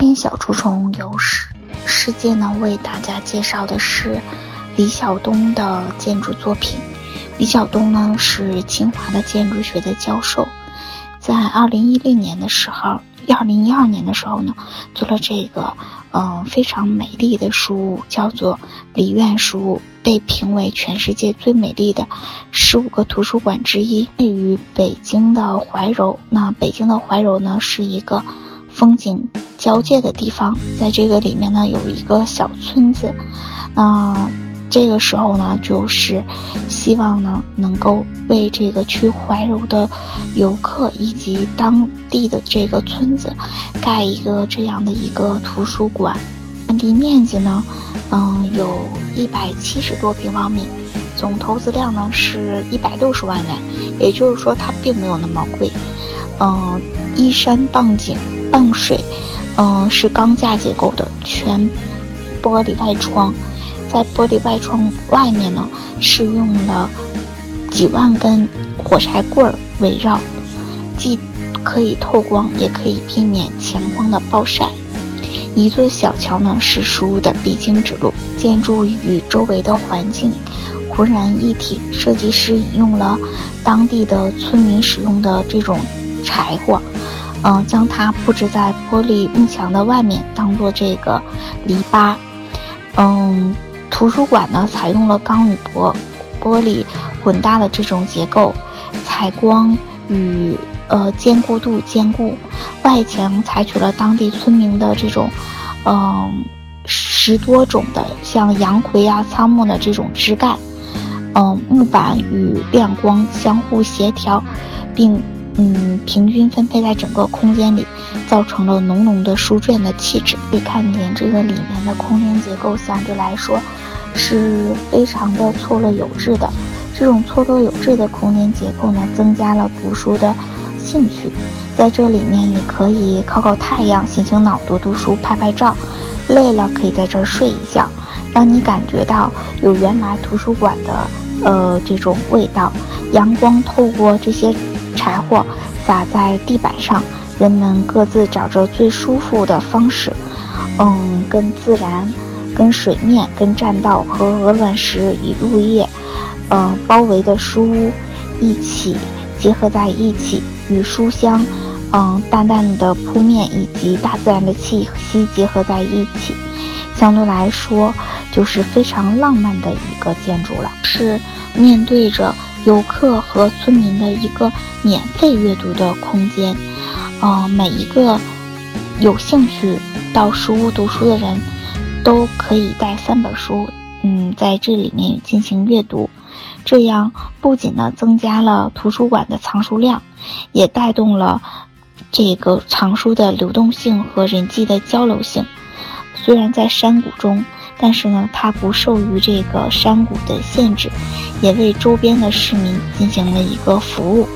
今天小蛀虫有世世界呢，为大家介绍的是李晓东的建筑作品。李晓东呢是清华的建筑学的教授，在二零一零年的时候，二零一二年的时候呢，做了这个嗯非常美丽的书，叫做李院书，被评为全世界最美丽的十五个图书馆之一，位于北京的怀柔。那北京的怀柔呢是一个。风景交界的地方，在这个里面呢，有一个小村子。那这个时候呢，就是希望呢，能够为这个去怀柔的游客以及当地的这个村子，盖一个这样的一个图书馆。占地面积呢，嗯，有一百七十多平方米，总投资量呢是一百六十万元，也就是说它并没有那么贵。嗯，依山傍景。傍水，嗯，是钢架结构的全玻璃外窗，在玻璃外窗外面呢，是用了几万根火柴棍儿围绕，既可以透光，也可以避免强光的暴晒。一座小桥呢，是书屋的必经之路，建筑与周围的环境浑然一体。设计师引用了当地的村民使用的这种柴火。嗯，将它布置在玻璃幕墙的外面，当做这个篱笆。嗯，图书馆呢，采用了钢与玻玻璃混搭的这种结构，采光与呃坚固度兼顾。外墙采取了当地村民的这种，嗯，十多种的像杨葵啊、苍木的这种枝干。嗯，木板与亮光相互协调，并。嗯，平均分配在整个空间里，造成了浓浓的书卷的气质。可以看见这个里面的空间结构相对来说是非常的错落有致的。这种错落有致的空间结构呢，增加了读书的兴趣。在这里面，你可以烤烤太阳，醒醒脑，读读书，拍拍照。累了可以在这儿睡一觉，让你感觉到有原来图书馆的呃这种味道。阳光透过这些。柴火撒在地板上，人们各自找着最舒服的方式，嗯，跟自然、跟水面、跟栈道和鹅卵石与入叶，嗯，包围的书屋一起结合在一起，与书香，嗯，淡淡的铺面以及大自然的气息结合在一起，相对来说就是非常浪漫的一个建筑了，是面对着。游客和村民的一个免费阅读的空间，嗯，每一个有兴趣到书屋读书的人，都可以带三本书，嗯，在这里面进行阅读，这样不仅呢增加了图书馆的藏书量，也带动了这个藏书的流动性和人际的交流性。虽然在山谷中。但是呢，它不受于这个山谷的限制，也为周边的市民进行了一个服务。